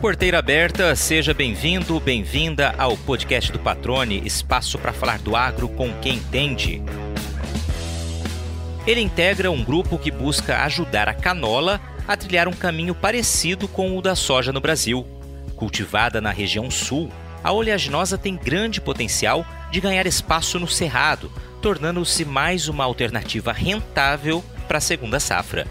Porteira aberta, seja bem-vindo, bem-vinda ao podcast do Patrone, espaço para falar do agro com quem entende. Ele integra um grupo que busca ajudar a canola a trilhar um caminho parecido com o da soja no Brasil. Cultivada na região sul, a oleaginosa tem grande potencial de ganhar espaço no cerrado, tornando-se mais uma alternativa rentável para a segunda safra.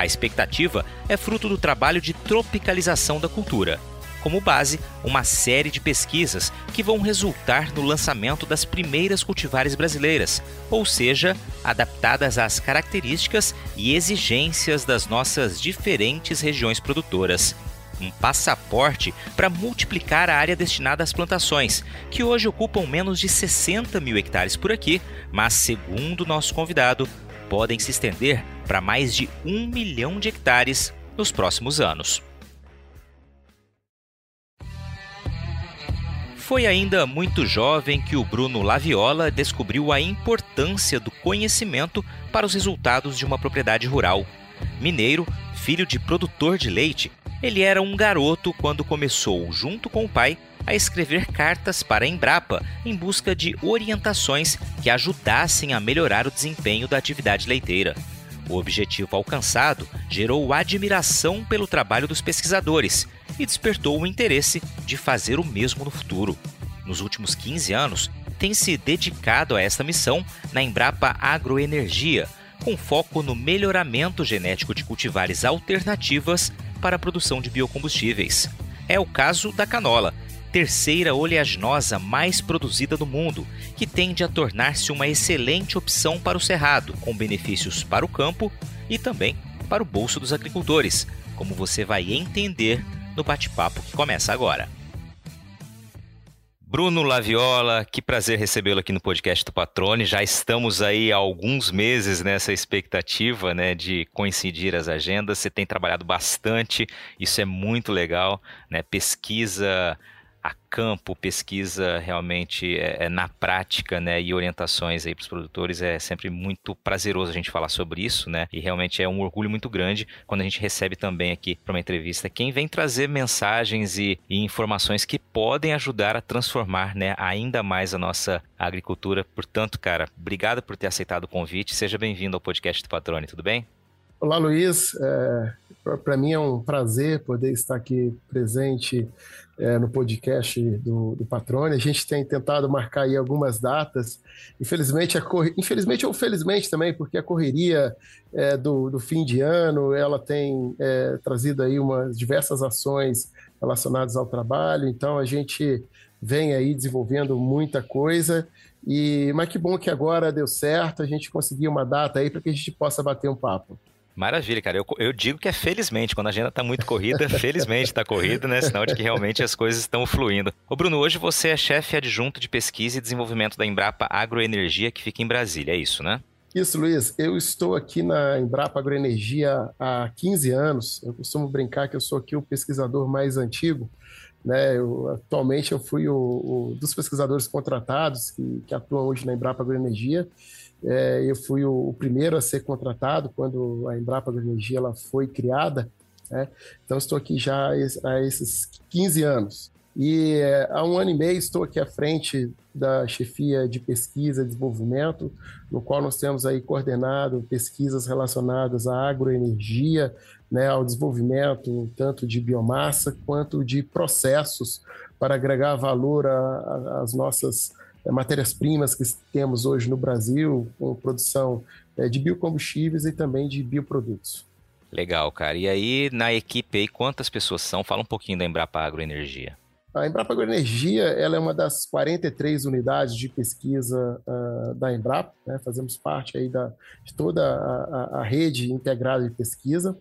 A expectativa é fruto do trabalho de tropicalização da cultura. Como base, uma série de pesquisas que vão resultar no lançamento das primeiras cultivares brasileiras, ou seja, adaptadas às características e exigências das nossas diferentes regiões produtoras um passaporte para multiplicar a área destinada às plantações, que hoje ocupam menos de 60 mil hectares por aqui, mas, segundo nosso convidado, podem se estender para mais de um milhão de hectares nos próximos anos. Foi ainda muito jovem que o Bruno Laviola descobriu a importância do conhecimento para os resultados de uma propriedade rural. Mineiro, filho de produtor de leite, ele era um garoto quando começou, junto com o pai, a escrever cartas para a Embrapa em busca de orientações que ajudassem a melhorar o desempenho da atividade leiteira. O objetivo alcançado gerou admiração pelo trabalho dos pesquisadores e despertou o interesse de fazer o mesmo no futuro. Nos últimos 15 anos, tem se dedicado a esta missão na Embrapa Agroenergia, com foco no melhoramento genético de cultivares alternativas para a produção de biocombustíveis. É o caso da canola, terceira oleaginosa mais produzida do mundo, que tende a tornar-se uma excelente opção para o cerrado, com benefícios para o campo e também para o bolso dos agricultores, como você vai entender no bate-papo que começa agora. Bruno Laviola, que prazer recebê-lo aqui no podcast do Patrone. Já estamos aí há alguns meses nessa expectativa né, de coincidir as agendas. Você tem trabalhado bastante, isso é muito legal. Né? Pesquisa a campo, pesquisa realmente é, é na prática, né, e orientações aí para os produtores é sempre muito prazeroso a gente falar sobre isso, né, e realmente é um orgulho muito grande quando a gente recebe também aqui para uma entrevista quem vem trazer mensagens e, e, informações que podem ajudar a transformar, né, ainda mais a nossa agricultura. Portanto, cara, obrigado por ter aceitado o convite. Seja bem-vindo ao podcast do Patrone, tudo bem? Olá, Luiz. É, para mim é um prazer poder estar aqui presente é, no podcast do, do Patrone. A gente tem tentado marcar aí algumas datas. Infelizmente, a infelizmente ou felizmente também, porque a correria é, do, do, fim de ano ela tem é, trazido aí umas diversas ações relacionadas ao trabalho. Então a gente vem aí desenvolvendo muita coisa. E mas que bom que agora deu certo. A gente conseguiu uma data aí para que a gente possa bater um papo. Maravilha, cara. Eu, eu digo que é felizmente, quando a agenda está muito corrida, felizmente está corrida, né? Sinal de que realmente as coisas estão fluindo. Ô Bruno, hoje você é chefe adjunto de pesquisa e desenvolvimento da Embrapa Agroenergia, que fica em Brasília, é isso, né? Isso, Luiz. Eu estou aqui na Embrapa Agroenergia há 15 anos. Eu costumo brincar que eu sou aqui o pesquisador mais antigo. Né? Eu, atualmente eu fui o, o dos pesquisadores contratados que, que atuam hoje na Embrapa Agroenergia. É, eu fui o, o, primeiro a ser contratado quando a Embrapa Energia ela foi criada. Né? Então, estou aqui já há esses 15 anos. E é, há um ano e meio estou aqui à frente da chefia de pesquisa e desenvolvimento, no qual nós temos aí coordenado pesquisas relacionadas à agroenergia, né, ao desenvolvimento tanto de biomassa quanto de processos para agregar valor às nossas matérias-primas que temos hoje no Brasil, com produção é, de biocombustíveis e também de bioprodutos. Legal, cara. E aí, na equipe aí, quantas pessoas são? Fala um pouquinho da Embrapa Agroenergia. A Embrapa Agroenergia ela é uma das 43 unidades de pesquisa uh, da Embrapa. Né? Fazemos parte aí da, de toda a, a, a rede integrada de pesquisa.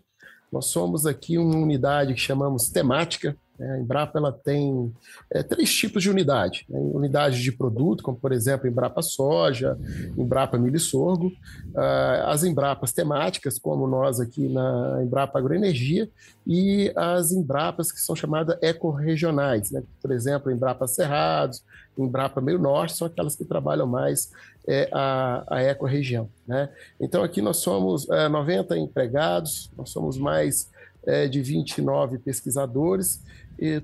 Nós somos aqui uma unidade que chamamos temática? A Embrapa ela tem é, três tipos de unidade. Né? Unidade de produto, como por exemplo Embrapa Soja, Embrapa Milho e Sorgo. Uh, as Embrapas temáticas, como nós aqui na Embrapa Agroenergia, e as Embrapas que são chamadas ecorregionais. Né? Por exemplo, Embrapa Cerrados, Embrapa Meio Norte, são aquelas que trabalham mais é, a, a ecorregião. Né? Então aqui nós somos é, 90 empregados, nós somos mais é, de 29 pesquisadores,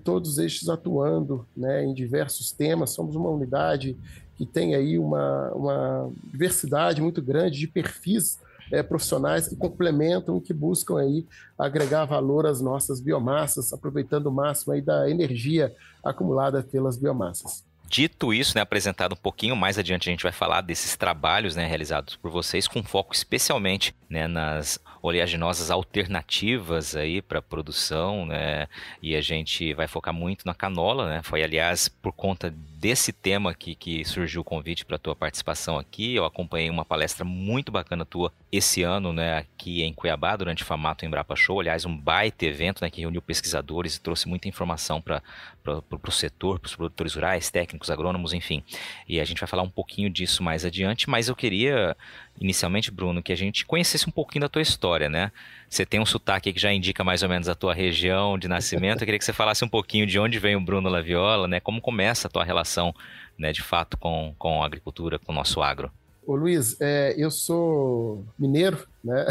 todos estes atuando né, em diversos temas. Somos uma unidade que tem aí uma, uma diversidade muito grande de perfis é, profissionais que complementam, que buscam aí agregar valor às nossas biomassas, aproveitando o máximo aí da energia acumulada pelas biomassas. Dito isso, né, apresentado um pouquinho mais adiante, a gente vai falar desses trabalhos né, realizados por vocês, com foco especialmente né, nas oleaginosas alternativas aí para produção, né? E a gente vai focar muito na canola, né? Foi aliás por conta desse tema aqui que surgiu o convite para tua participação aqui. Eu acompanhei uma palestra muito bacana tua esse ano, né, aqui em Cuiabá durante o Famato Embrapa Show, aliás, um baita evento, né, que reuniu pesquisadores e trouxe muita informação para o setor, para os produtores rurais, técnicos, agrônomos, enfim. E a gente vai falar um pouquinho disso mais adiante, mas eu queria inicialmente, Bruno, que a gente conhecesse um pouquinho da tua história, né? Você tem um sotaque que já indica mais ou menos a tua região de nascimento. Eu queria que você falasse um pouquinho de onde vem o Bruno Laviola, né? Como começa a tua relação, né, de fato, com, com a agricultura, com o nosso agro. Ô Luiz, é, eu sou mineiro, né?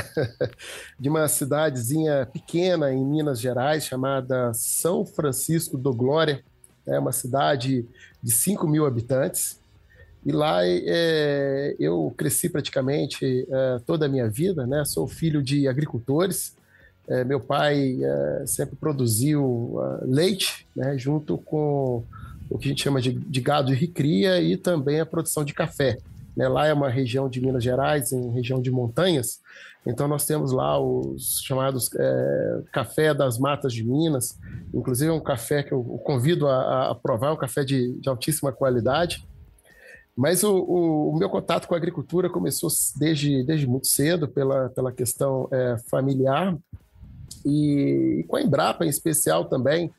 de uma cidadezinha pequena em Minas Gerais chamada São Francisco do Glória. É uma cidade de 5 mil habitantes. E lá é, eu cresci praticamente é, toda a minha vida, né? Sou filho de agricultores. É, meu pai é, sempre produziu uh, leite, né? Junto com o que a gente chama de, de gado de recria e também a produção de café. Né? Lá é uma região de Minas Gerais, em região de montanhas. Então nós temos lá os chamados é, café das matas de Minas. Inclusive é um café que eu convido a, a provar, um café de, de altíssima qualidade. Mas o, o, o, meu contato com a agricultura começou desde, desde muito cedo, pela, pela questão é, familiar, e, e, com a Embrapa em especial também,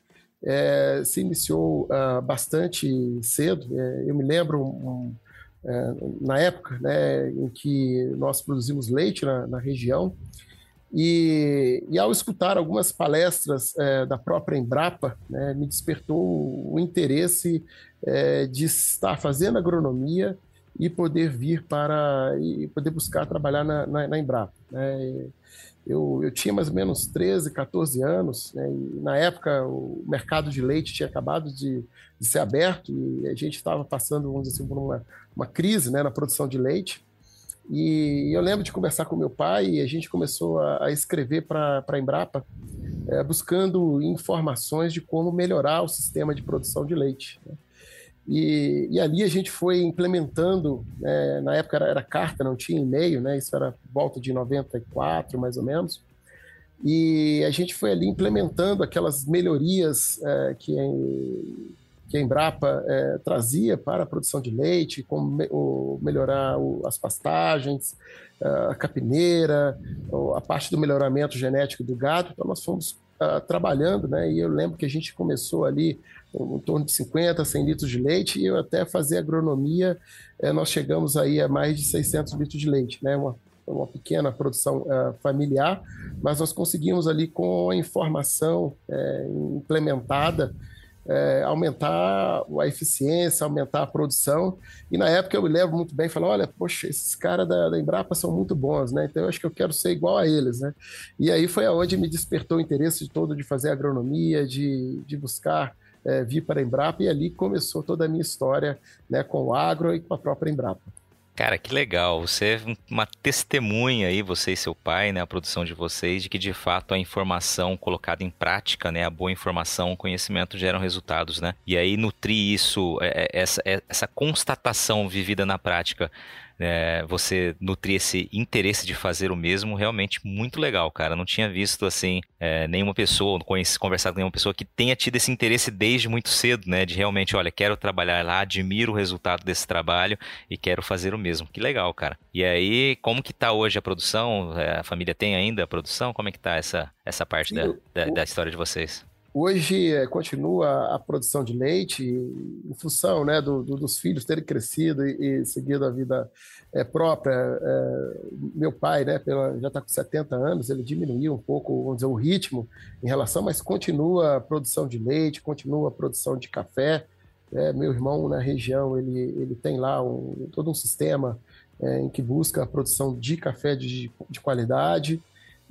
é, se iniciou uh, bastante cedo. É, eu me lembro um, é, na época né, em que nós produzimos leite na, na região, e, e, ao escutar algumas palestras é, da própria Embrapa, né, me despertou o interesse é, de estar fazendo agronomia e poder vir para e poder buscar trabalhar na, na, na Embrapa. Né? Eu, eu, tinha mais ou menos 13, 14 anos, né? e na época o mercado de leite tinha acabado de, de ser aberto e a gente estava passando, vamos dizer assim, por uma, uma crise né, na produção de leite. E eu lembro de conversar com meu pai e a gente começou a, a escrever para a Embrapa, é, buscando informações de como melhorar o sistema de produção de leite. Né? E, e, ali a gente foi implementando, né, na época era, era, carta, não tinha e-mail, né, isso era volta de 94, mais ou menos, e a gente foi ali implementando aquelas melhorias é, que, que a Embrapa é, trazia para a produção de leite, como me, o, melhorar o, as pastagens, a capineira, a parte do melhoramento genético do gado, então nós fomos uh, trabalhando, né, e eu lembro que a gente começou ali em torno de 50, 100 litros de leite, e eu até fazer agronomia, eh, nós chegamos aí a mais de 600 litros de leite, né? Uma, uma pequena produção uh, familiar, mas nós conseguimos ali com a informação é, implementada é, aumentar a eficiência, aumentar a produção. E na época eu me lembro muito bem, falei, olha, poxa, esses caras da, da, Embrapa são muito bons, né? Então eu acho que eu quero ser igual a eles, né? E aí foi aonde me despertou o interesse todo de fazer agronomia, de, de buscar é, vir para a Embrapa e ali começou toda a minha história né, com o agro e com a própria Embrapa. Cara, que legal. Você é uma testemunha aí, você e seu pai, né, a produção de vocês, de que de fato a informação colocada em prática, né, a boa informação, o conhecimento geram resultados, né? E aí nutrir isso, é, é, essa, essa constatação vivida na prática, é, você nutrir esse interesse de fazer o mesmo, realmente muito legal, cara. Não tinha visto, assim, é, nenhuma pessoa, não conheci, conversado com nenhuma pessoa que tenha tido esse interesse desde muito cedo, né? De realmente, olha, quero trabalhar lá, admiro o resultado desse trabalho e quero fazer o mesmo. Que legal, cara. E aí, como que tá hoje a produção? É, a família tem ainda a produção? Como é que tá essa, essa parte da, da, da história de vocês? Hoje é, continua a produção de leite em função né, do, do, dos filhos terem crescido e, e seguido a vida é, própria. É, meu pai né, pela, já está com 70 anos, ele diminuiu um pouco vamos dizer, o ritmo em relação, mas continua a produção de leite, continua a produção de café. É, meu irmão na região ele, ele tem lá um, todo um sistema em que busca a produção de café de, de qualidade.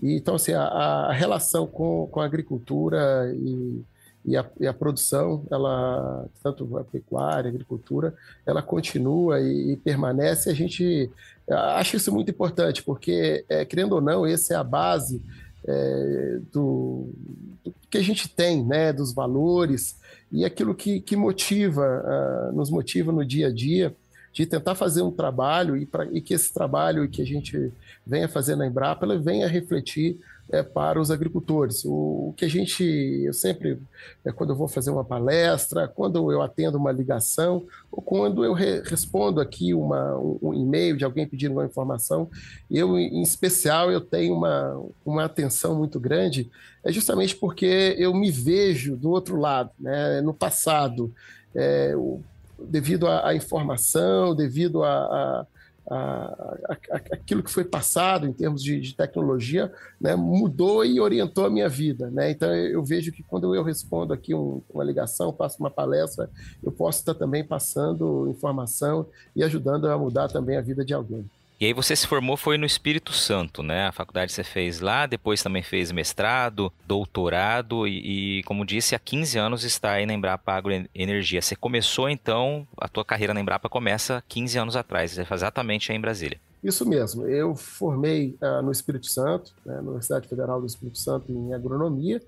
E, então, assim, a, a relação com, com a agricultura e, e, a, e a produção, ela, tanto a pecuária, a agricultura, ela continua e, e permanece. A gente acha isso muito importante, porque, é, querendo ou não, essa é a base é, do, do, que a gente tem, né, dos valores e aquilo que, que motiva, uh, nos motiva no dia a dia de tentar fazer um trabalho e, pra, e que esse trabalho que a gente venha fazer na Embrapa ela venha refletir é, para os agricultores. O, o, que a gente, eu sempre, é, quando eu vou fazer uma palestra, quando eu atendo uma ligação, ou quando eu re, respondo aqui uma, um, um, e-mail de alguém pedindo uma informação, eu, em especial, eu tenho uma, uma atenção muito grande, é justamente porque eu me vejo do outro lado, né, no passado. É, devido à informação, devido a, a a, aquilo que foi passado em termos de, de tecnologia né, mudou e orientou a minha vida. Né? Então eu vejo que quando eu respondo aqui um, uma ligação, faço uma palestra, eu posso estar também passando informação e ajudando a mudar também a vida de alguém. E aí você se formou foi no Espírito Santo, né? A faculdade você fez lá, depois também fez mestrado, doutorado e, e como disse, há 15 anos está aí na Embrapa Agroenergia. Você começou então, a tua carreira na Embrapa começa 15 anos atrás, exatamente aí em Brasília. Isso mesmo, eu formei uh, no Espírito Santo, né, na Universidade Federal do Espírito Santo em agronomia,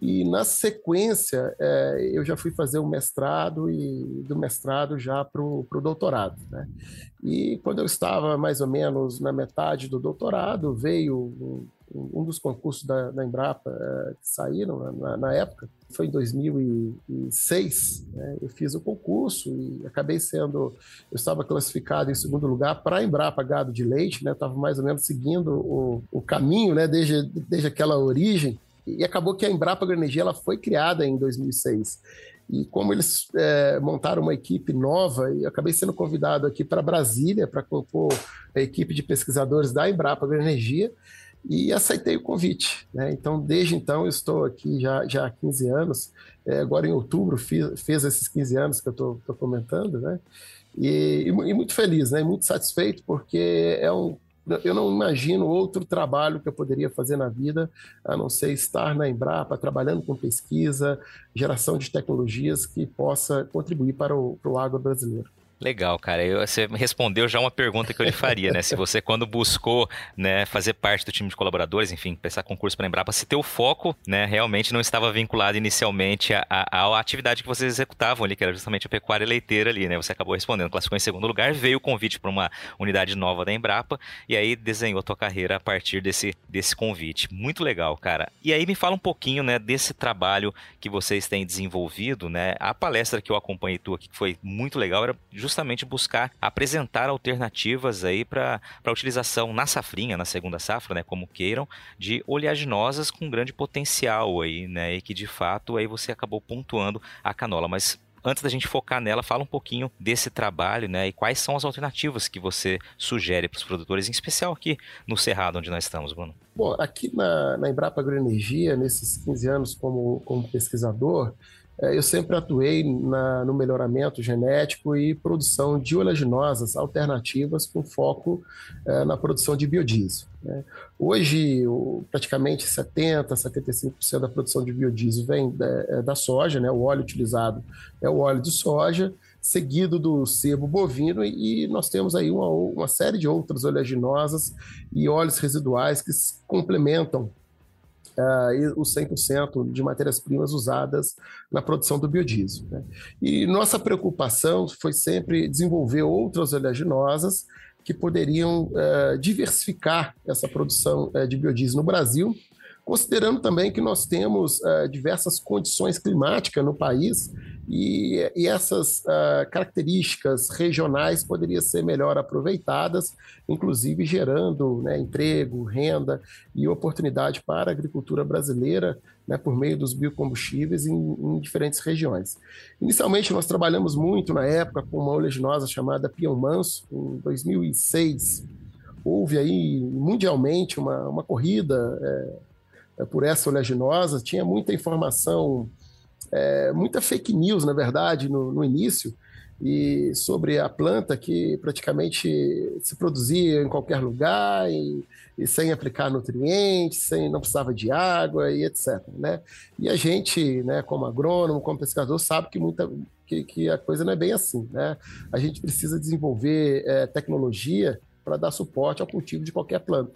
e na sequência, é, eu já fui fazer o mestrado e do mestrado já para o doutorado. Né? E quando eu estava mais ou menos na metade do doutorado, veio um, um dos concursos da, da Embrapa é, que saíram na, na, época, foi em 2006. Né? Eu fiz o concurso e acabei sendo. Eu estava classificado em segundo lugar para a Embrapa Gado de Leite, né? estava mais ou menos seguindo o, o caminho né? desde, desde aquela origem e acabou que a Embrapa Agroenergia ela foi criada em 2006. E como eles é, montaram uma equipe nova, e acabei sendo convidado aqui para Brasília para compor a equipe de pesquisadores da Embrapa Agroenergia e aceitei o convite. Né? Então, desde então, eu estou aqui já, já há 15 anos. É, agora, em outubro, fiz, fez esses 15 anos que eu estou comentando, né? E, e, muito feliz, né? muito satisfeito, porque é um eu não imagino outro trabalho que eu poderia fazer na vida a não ser estar na Embrapa, trabalhando com pesquisa, geração de tecnologias que possa contribuir para o, para o agro brasileiro. Legal, cara. Eu, você respondeu já uma pergunta que eu lhe faria, né? Se você, quando buscou né, fazer parte do time de colaboradores, enfim, prestar concurso para Embrapa, se teu foco né, realmente não estava vinculado inicialmente à, à, atividade que vocês executavam ali, que era justamente a pecuária leiteira ali, né? Você acabou respondendo, classificou em segundo lugar, veio o convite para uma unidade nova da Embrapa e aí desenhou a tua carreira a partir desse, desse convite. Muito legal, cara. E aí me fala um pouquinho né, desse trabalho que vocês têm desenvolvido, né? A palestra que eu acompanhei tu aqui, que foi muito legal, era justamente justamente buscar apresentar alternativas aí para a utilização na safrinha, na segunda safra, né, como queiram, de oleaginosas com grande potencial aí, né, e que de fato aí você acabou pontuando a canola, mas antes da gente focar nela, fala um pouquinho desse trabalho, né? E quais são as alternativas que você sugere para os produtores, em especial aqui no Cerrado, onde nós estamos, Bruno? Bom, aqui na, na Embrapa Agroenergia, nesses 15 anos como, como pesquisador, eu sempre atuei na, no melhoramento genético e produção de oleaginosas alternativas com foco é, na produção de biodiesel. Né? Hoje, o, praticamente 70%, 75% da produção de biodiesel vem da, é, da soja, né? o óleo utilizado é o óleo de soja, seguido do sebo bovino, e nós temos aí uma, uma série de outras oleaginosas e óleos residuais que complementam uh, os 100% de matérias-primas usadas na produção do biodiesel. Né? E nossa preocupação foi sempre desenvolver outras oleaginosas que poderiam uh, diversificar essa produção uh, de biodiesel no Brasil, considerando também que nós temos uh, diversas condições climáticas no país e, e essas uh, características regionais poderiam ser melhor aproveitadas, inclusive gerando né, emprego, renda e oportunidade para a agricultura brasileira né, por meio dos biocombustíveis em, em, diferentes regiões. Inicialmente, nós trabalhamos muito na época com uma oleaginosa chamada Pião Manso, em 2006. Houve aí mundialmente uma, uma corrida é, por essa oleaginosa, tinha muita informação é, muita fake news, na verdade, no, no início, e sobre a planta que praticamente se produzia em qualquer lugar e, e, sem aplicar nutrientes, sem não precisava de água e etc. Né? E a gente, né, como agrônomo, como pescador, sabe que muita que, que a coisa não é bem assim. Né? A gente precisa desenvolver é, tecnologia para dar suporte ao cultivo de qualquer planta.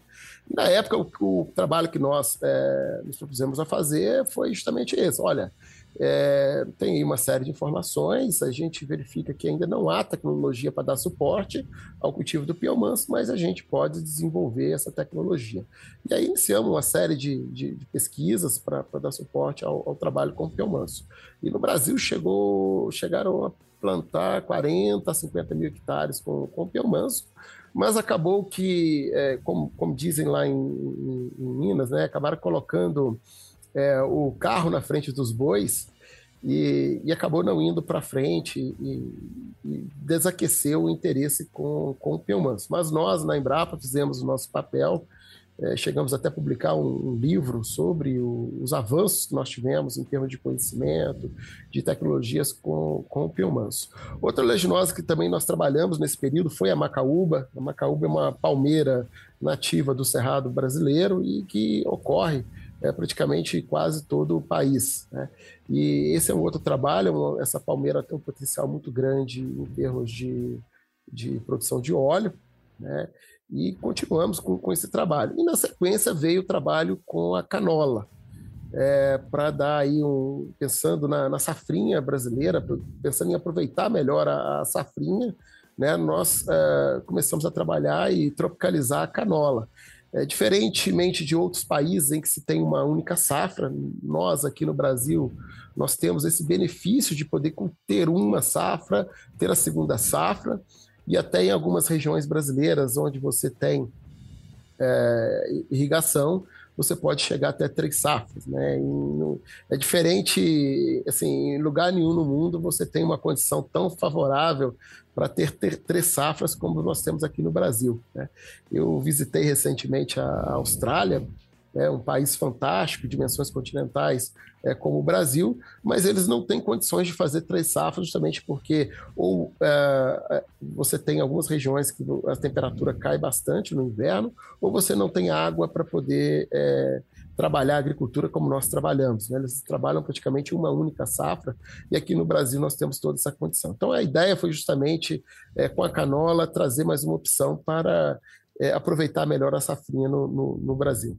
Na época, o, o trabalho que nós é, nos propusemos a fazer foi justamente esse. Olha, é, tem uma série de informações, a gente verifica que ainda não há tecnologia para dar suporte ao cultivo do piomanso, mas a gente pode desenvolver essa tecnologia. E aí iniciamos uma série de, de, de pesquisas para dar suporte ao, ao, trabalho com o piomanso. E no Brasil chegou, chegaram a plantar 40, 50 mil hectares com, com piomanso, mas acabou que, é, como, como, dizem lá em, em, em Minas, né, acabaram colocando é, o carro na frente dos bois e, e acabou não indo para frente e, e, desaqueceu o interesse com, com o Piomanso. Mas nós, na Embrapa, fizemos o nosso papel, é, chegamos até a publicar um, um livro sobre o, os avanços que nós tivemos em termos de conhecimento, de tecnologias com, com o Piomanso. Outra leginosa que também nós trabalhamos nesse período foi a macaúba. A macaúba é uma palmeira nativa do Cerrado brasileiro e que ocorre é, praticamente quase todo o país. Né? E esse é um outro trabalho, essa palmeira tem um potencial muito grande em termos de, de produção de óleo, né? E continuamos com, com esse trabalho. E na sequência veio o trabalho com a canola, é, para dar aí um. pensando na, na, safrinha brasileira, pensando em aproveitar melhor a, a safrinha, né, nós é, começamos a trabalhar e tropicalizar a canola. É, diferentemente de outros países em que se tem uma única safra, nós aqui no Brasil nós temos esse benefício de poder ter uma safra, ter a segunda safra, e até em algumas regiões brasileiras onde você tem é, irrigação, você pode chegar até três safras, né? é diferente, assim, em lugar nenhum no mundo você tem uma condição tão favorável para ter, ter, três safras como nós temos aqui no Brasil. Né? Eu visitei recentemente a Austrália, é um país fantástico, dimensões continentais é, como o Brasil, mas eles não têm condições de fazer três safras justamente porque ou é, é, você tem algumas regiões que a temperatura cai bastante no inverno, ou você não tem água para poder é, trabalhar a agricultura como nós trabalhamos. Né? Eles trabalham praticamente uma única safra e aqui no Brasil nós temos toda essa condição. Então a ideia foi justamente é, com a canola trazer mais uma opção para é, aproveitar melhor a safrinha no, no, no Brasil.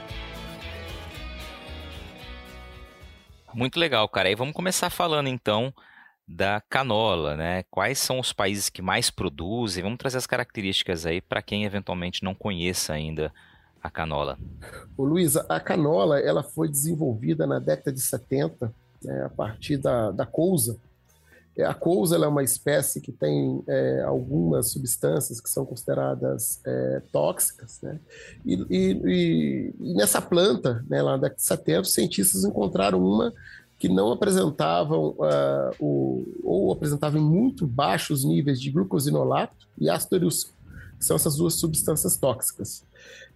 Muito legal, cara. E vamos começar falando então da canola, né? Quais são os países que mais produzem? Vamos trazer as características aí para quem eventualmente não conheça ainda a canola. O Luísa, a canola ela foi desenvolvida na década de 70, né, a partir da, da couza. É, a couza é uma espécie que tem é, algumas substâncias que são consideradas é, tóxicas, né? E, e, e, nessa planta, né, lá na década de 70, os cientistas encontraram uma que não apresentavam uh, o, ou apresentavam muito baixos níveis de glucosinolato e ácido urúcico, que são essas duas substâncias tóxicas.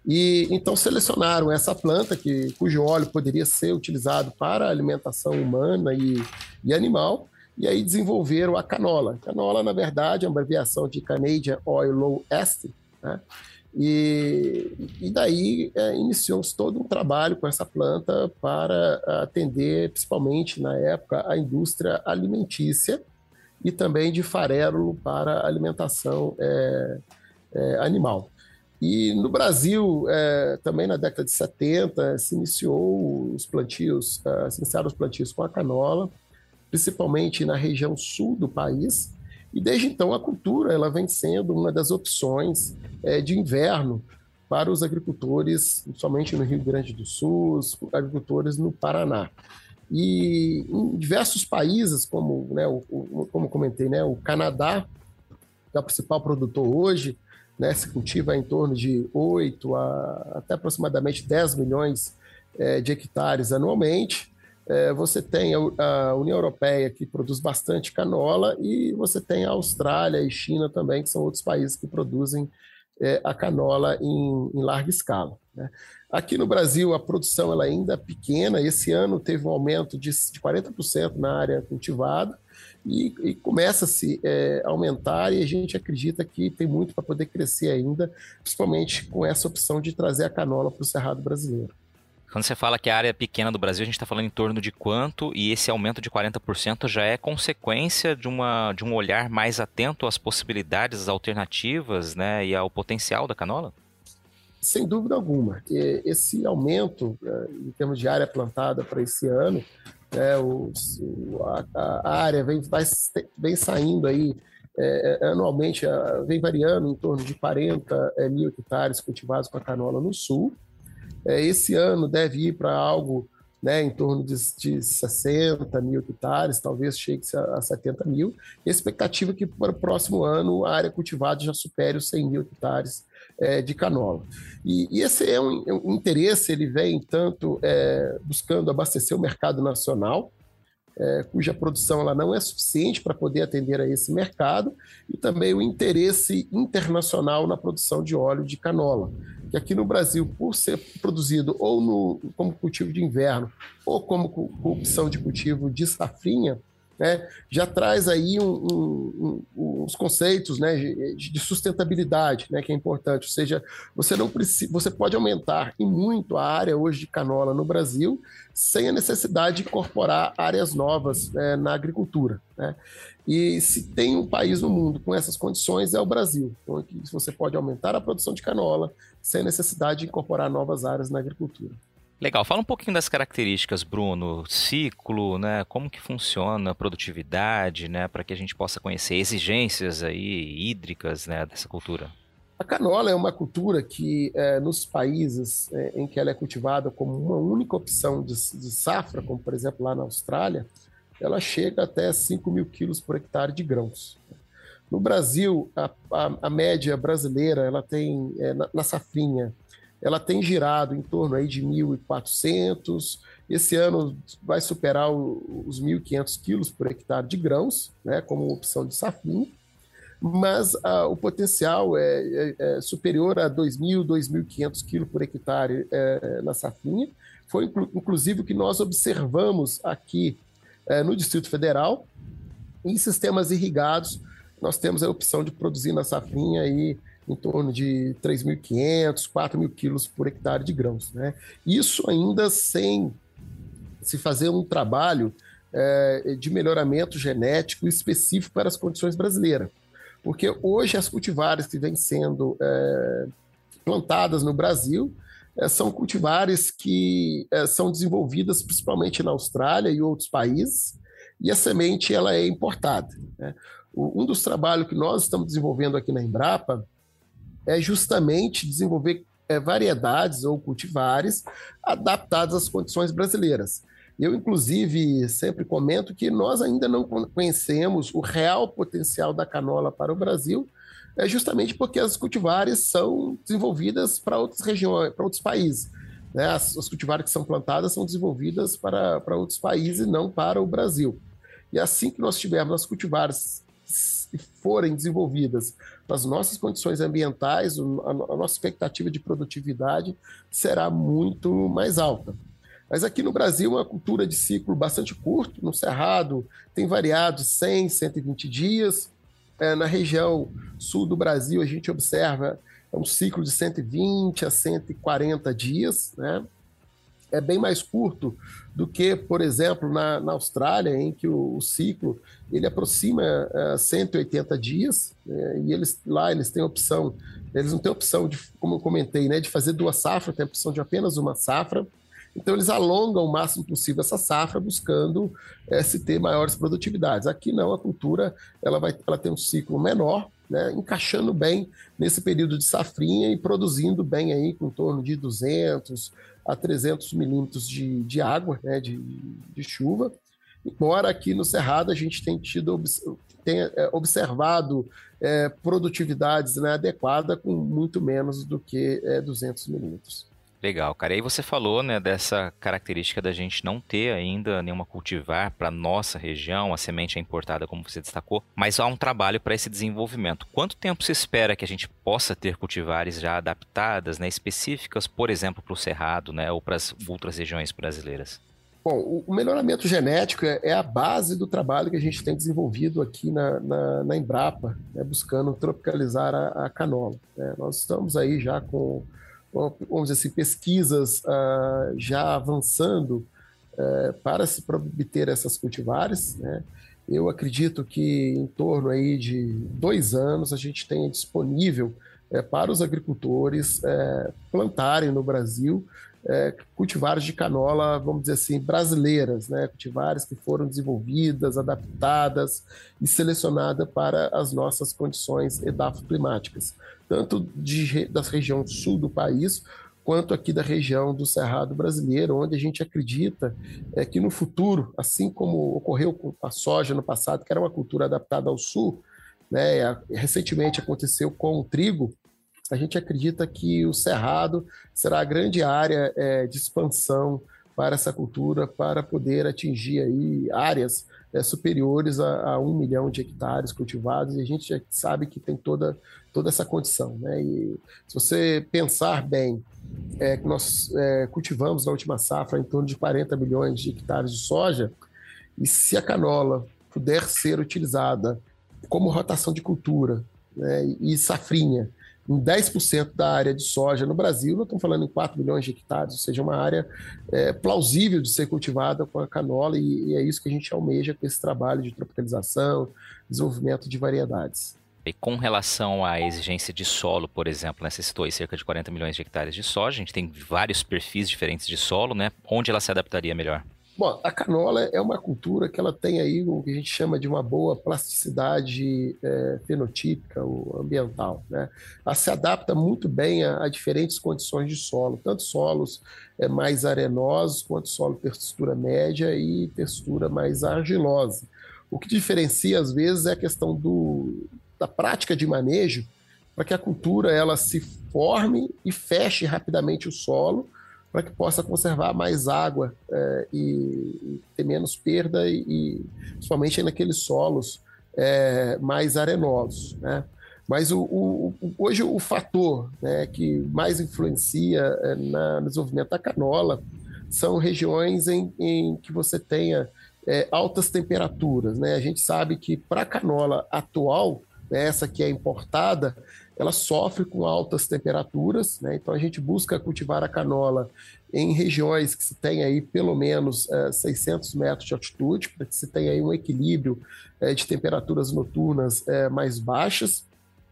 E então selecionaram essa planta, que, cujo óleo poderia ser utilizado para alimentação humana e, e animal, e aí desenvolveram a canola. Canola, na verdade, é uma abreviação de Canadian Oil Low Ester, né? E, e daí é, iniciou-se todo um trabalho com essa planta para atender, principalmente na época, a indústria alimentícia e também de farelo para alimentação é, é, animal. E no Brasil, é, também na década de 70, se iniciou os plantios, uh, se iniciaram os plantios com a canola, principalmente na região sul do país, e desde então a cultura ela vem sendo uma das opções é, de inverno para os agricultores, somente no Rio Grande do Sul, os agricultores no Paraná. E em diversos países, como, né, o, como comentei, né, o Canadá, que é o principal produtor hoje, né, se cultiva em torno de 8 a até aproximadamente 10 milhões é, de hectares anualmente. É, você tem a, União Europeia, que produz bastante canola, e você tem a Austrália e China também, que são outros países que produzem é, a canola em, em larga escala. Né? Aqui no Brasil, a produção ela ainda é pequena, esse ano teve um aumento de, de 40% na área cultivada, e, e começa a se é, aumentar, e a gente acredita que tem muito para poder crescer ainda, principalmente com essa opção de trazer a canola para o Cerrado brasileiro. Quando você fala que a área é pequena do Brasil, a gente está falando em torno de quanto, e esse aumento de 40% já é consequência de, uma, de um olhar mais atento às possibilidades, às alternativas né, e ao potencial da canola? Sem dúvida alguma. Esse aumento é, em termos de área plantada para esse ano, né, o, a, a, área vem, vai, vem saindo aí é, é anualmente, vem variando em torno de 40 é, mil hectares cultivados com a canola no sul, é, esse ano deve ir para algo né, em torno de, de 60 mil hectares, talvez chegue a 70 mil. E a expectativa é que para o próximo ano a área cultivada já supere os 100 mil hectares é, de canola. E, e, esse é um, um, interesse, ele vem tanto é, buscando abastecer o mercado nacional, é, cuja produção ela não é suficiente para poder atender a esse mercado, e também o interesse internacional na produção de óleo de canola que aqui no Brasil, por ser produzido ou no, como cultivo de inverno ou como opção de cultivo de safrinha, né, já traz aí um, um, um, uns conceitos né, de, de, sustentabilidade, né, que é importante. Ou seja, você não precisa, você pode aumentar e muito a área hoje de canola no Brasil sem a necessidade de incorporar áreas novas né, na agricultura. Né? E se tem um país no mundo com essas condições é o Brasil. Então, aqui você pode aumentar a produção de canola sem necessidade de incorporar novas áreas na agricultura. Legal, fala um pouquinho das características, Bruno, ciclo, né? Como que funciona a produtividade, né? Para que a gente possa conhecer exigências aí hídricas, né? Dessa cultura. A canola é uma cultura que, é, nos países é, em que ela é cultivada como uma única opção de, de, safra, como por exemplo lá na Austrália, ela chega até 5 mil quilos por hectare de grãos. No Brasil, a, a, a média brasileira, ela tem, é, na, na safrinha, ela tem girado em torno aí de 1.400. Esse ano vai superar os 1.500 quilos por hectare de grãos, né, como opção de safrinha, mas ah, o potencial é, é, é, superior a 2.000, 2.500 quilos por hectare é, na safrinha. Foi inclusive o que nós observamos aqui é, no Distrito Federal, em sistemas irrigados, nós temos a opção de produzir na safrinha aí em torno de 3.500, 4.000 quilos por hectare de grãos. Né? Isso ainda sem se fazer um trabalho é, de melhoramento genético específico para as condições brasileiras. Porque hoje as cultivares que vêm sendo é, plantadas no Brasil é, são cultivares que são desenvolvidas principalmente na Austrália e outros países, e a semente ela é importada. Né? Um dos trabalhos que nós estamos desenvolvendo aqui na Embrapa é justamente desenvolver é, variedades ou cultivares adaptadas às condições brasileiras. Eu, inclusive, sempre comento que nós ainda não conhecemos o real potencial da canola para o Brasil, é justamente porque as cultivares são desenvolvidas para outras regiões, para outros países. Né? As, as cultivares que são plantadas são desenvolvidas para, para outros países e não para o Brasil. E assim que nós tivermos as cultivares se forem desenvolvidas nas nossas condições ambientais, a nossa expectativa de produtividade será muito mais alta. Mas aqui no Brasil, uma cultura de ciclo bastante curto, no Cerrado tem variado 100, 120 dias. É, na região sul do Brasil, a gente observa um ciclo de 120 a 140 dias, né? É bem mais curto do que, por exemplo, na, na Austrália, em que o, o ciclo ele aproxima uh, 180 dias, né? e eles lá eles têm opção, eles não têm opção de, como eu comentei, né, de fazer duas safras, tem opção de apenas uma safra. Então, eles alongam o máximo possível essa safra, buscando é, se ter maiores produtividades. Aqui não, a cultura ela vai ela tem um ciclo menor, né, encaixando bem nesse período de safrinha e produzindo bem aí com torno de 200 a 300 milímetros de, de água, né, de, de chuva. Embora aqui no Cerrado a gente tenha tido tenha é, observado é, produtividades né, adequadas com muito menos do que é, 200 milímetros. Legal, cara. E aí você falou, né, dessa característica da gente não ter ainda nenhuma cultivar para nossa região, a semente é importada, como você destacou, mas há um trabalho para esse desenvolvimento. Quanto tempo se espera que a gente possa ter cultivares já adaptadas, né, específicas, por exemplo, para o cerrado, né, ou para as outras regiões brasileiras? Bom, o melhoramento genético é, é a base do trabalho que a gente tem desenvolvido aqui na, na, na Embrapa, né, buscando tropicalizar a, a canola. Né. Nós estamos aí já com vamos dizer assim, pesquisas uh, já avançando uh, para se obter essas cultivares, né? Eu acredito que em torno aí de dois anos a gente tenha disponível uh, para os agricultores eh, plantarem no Brasil cultivares de canola, vamos dizer assim, brasileiras, né? cultivares que foram desenvolvidas, adaptadas e selecionadas para as nossas condições edafoclimáticas, tanto de, da região sul do país, quanto aqui da região do Cerrado brasileiro, onde a gente acredita é, que no futuro, assim como ocorreu com a soja no passado, que era uma cultura adaptada ao sul, né, recentemente aconteceu com o trigo, a gente acredita que o Cerrado será a grande área é, de expansão para essa cultura, para poder atingir aí áreas é, superiores a, a, um milhão de hectares cultivados, e a gente sabe que tem toda, toda essa condição. Né? E se você pensar bem, é, nós é, cultivamos na última safra em torno de 40 milhões de hectares de soja, e se a canola puder ser utilizada como rotação de cultura né, e safrinha, em 10% da área de soja no Brasil, nós estamos falando em 4 milhões de hectares, ou seja, uma área é, plausível de ser cultivada com a canola, e, e, é isso que a gente almeja com esse trabalho de tropicalização, desenvolvimento de variedades. E com relação à exigência de solo, por exemplo, né, você citou aí cerca de 40 milhões de hectares de soja, a gente tem vários perfis diferentes de solo, né? Onde ela se adaptaria melhor? Bom, a canola é uma cultura que ela tem aí o que a gente chama de uma boa plasticidade é, fenotípica ou ambiental. Né? Ela se adapta muito bem a, a diferentes condições de solo, tanto solos é, mais arenosos, quanto solo textura média e textura mais argilosa. O que diferencia, às vezes, é a questão do, da prática de manejo para que a cultura ela se forme e feche rapidamente o solo, para que possa conservar mais água é, e, ter menos perda, e, e principalmente naqueles solos é, mais arenosos. Né? Mas o, o, hoje o fator né, que mais influencia é, na, no desenvolvimento da canola são regiões em, em que você tenha altas temperaturas. Né? A gente sabe que para a canola atual, né, essa que é importada, ela sofre com altas temperaturas, né? então a gente busca cultivar a canola em regiões que se tem aí pelo menos é, 600 metros de altitude, para que se tenha aí um equilíbrio é, de temperaturas noturnas é, mais baixas,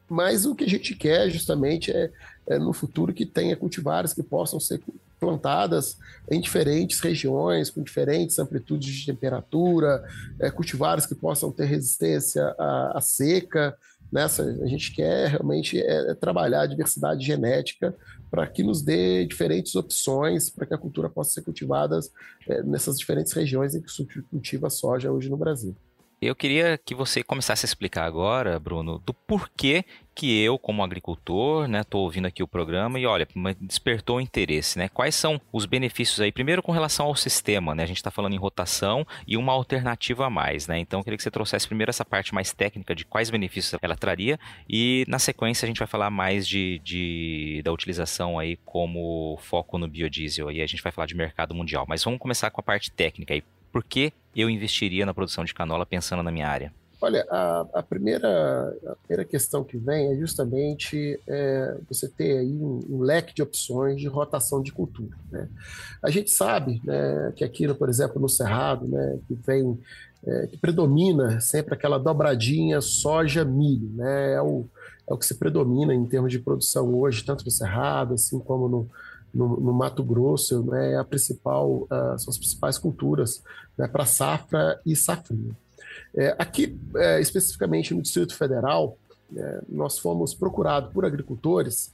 mas o que a gente quer justamente é, é, no futuro que tenha cultivares que possam ser plantadas em diferentes regiões, com diferentes amplitudes de temperatura, é, cultivares que possam ter resistência à, à seca, nessa a gente quer realmente é, é trabalhar a diversidade genética para que nos dê diferentes opções para que a cultura possa ser cultivada é, nessas diferentes regiões em que se cultiva soja hoje no Brasil. Eu queria que você começasse a explicar agora, Bruno, do porquê que eu, como agricultor, né, tô ouvindo aqui o programa e olha, despertou interesse, né? Quais são os benefícios aí? Primeiro com relação ao sistema, né? A gente está falando em rotação e uma alternativa a mais, né? Então eu queria que você trouxesse primeiro essa parte mais técnica de quais benefícios ela traria e na sequência a gente vai falar mais de, de da utilização aí como foco no biodiesel e a gente vai falar de mercado mundial. Mas vamos começar com a parte técnica aí. Por que eu investiria na produção de canola pensando na minha área? Olha, a, a, primeira, a primeira questão que vem é justamente é, você ter aí um, um, leque de opções de rotação de cultura. Né? A gente sabe né, que aqui, por exemplo, no Cerrado, né, que vem, é, que predomina sempre aquela dobradinha soja-milho, né? É o, é o que se predomina em termos de produção hoje, tanto no Cerrado, assim como no, no, no, Mato Grosso, né, é a principal, uh, são as principais culturas né, para safra e safrinha. É, aqui, é, especificamente no Distrito Federal, é, nós fomos procurados por agricultores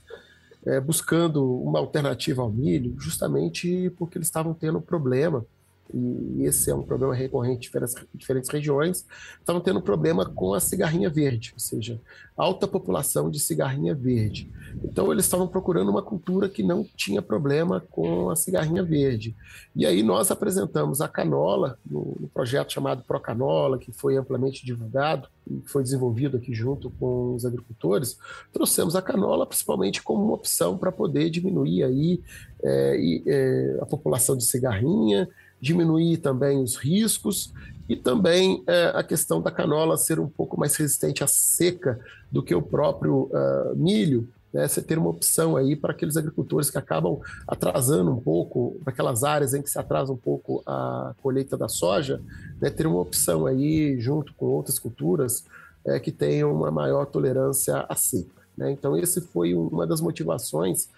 é, buscando uma alternativa ao milho, justamente porque eles estavam tendo problema e esse é um problema recorrente em diferentes, regiões, estavam tendo problema com a cigarrinha verde, ou seja, alta população de cigarrinha verde. Então eles estavam procurando uma cultura que não tinha problema com a cigarrinha verde. E aí nós apresentamos a canola no, no projeto chamado Procanola, que foi amplamente divulgado e foi desenvolvido aqui junto com os agricultores. Trouxemos a canola principalmente como uma opção para poder diminuir aí é, é, a população de cigarrinha diminuir também os riscos e também é, a questão da canola ser um pouco mais resistente à seca do que o próprio uh, milho. Né, você ter uma opção aí para aqueles agricultores que acabam atrasando um pouco, aquelas áreas em que se atrasa um pouco a colheita da soja, né, ter uma opção aí junto com outras culturas é, que tenham uma maior tolerância à seca. Né? Então, esse foi uma das motivações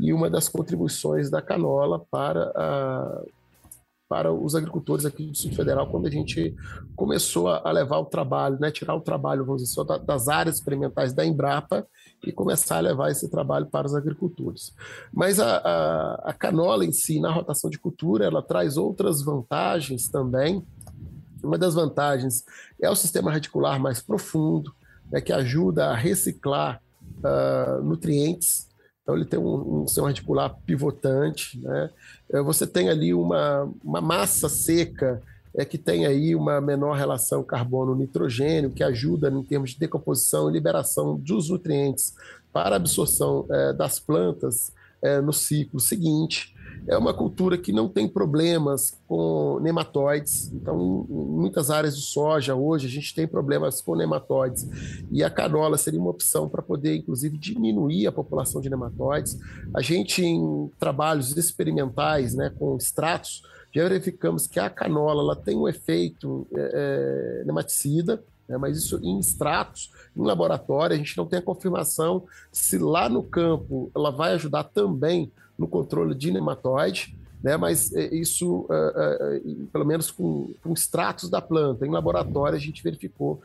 e uma das contribuições da canola para a para os agricultores aqui do Sul Federal quando a gente começou a levar o trabalho, né, tirar o trabalho, vamos dizer, das áreas experimentais da Embrapa e começar a levar esse trabalho para os agricultores. Mas a, a, a canola em si, na rotação de cultura, ela traz outras vantagens também. Uma das vantagens é o sistema radicular mais profundo, né, que ajuda a reciclar uh, nutrientes então ele tem um, um sistema radicular pivotante, né? É, você tem ali uma, uma massa seca é que tem aí uma menor relação carbono-nitrogênio, que ajuda em termos de decomposição e liberação dos nutrientes para absorção é, das plantas é, no ciclo seguinte é uma cultura que não tem problemas com nematóides. Então, em muitas áreas de soja hoje, a gente tem problemas com nematóides. E a canola seria uma opção para poder, inclusive, diminuir a população de nematóides. A gente, em trabalhos experimentais né, com extratos, já verificamos que a canola ela tem um efeito é, é nematicida, né, mas isso em extratos, em laboratório, a gente não tem a confirmação se lá no campo ela vai ajudar também no controle de nematóide, né? mas é, isso, é, é, pelo menos com, com extratos da planta, em laboratório, a gente verificou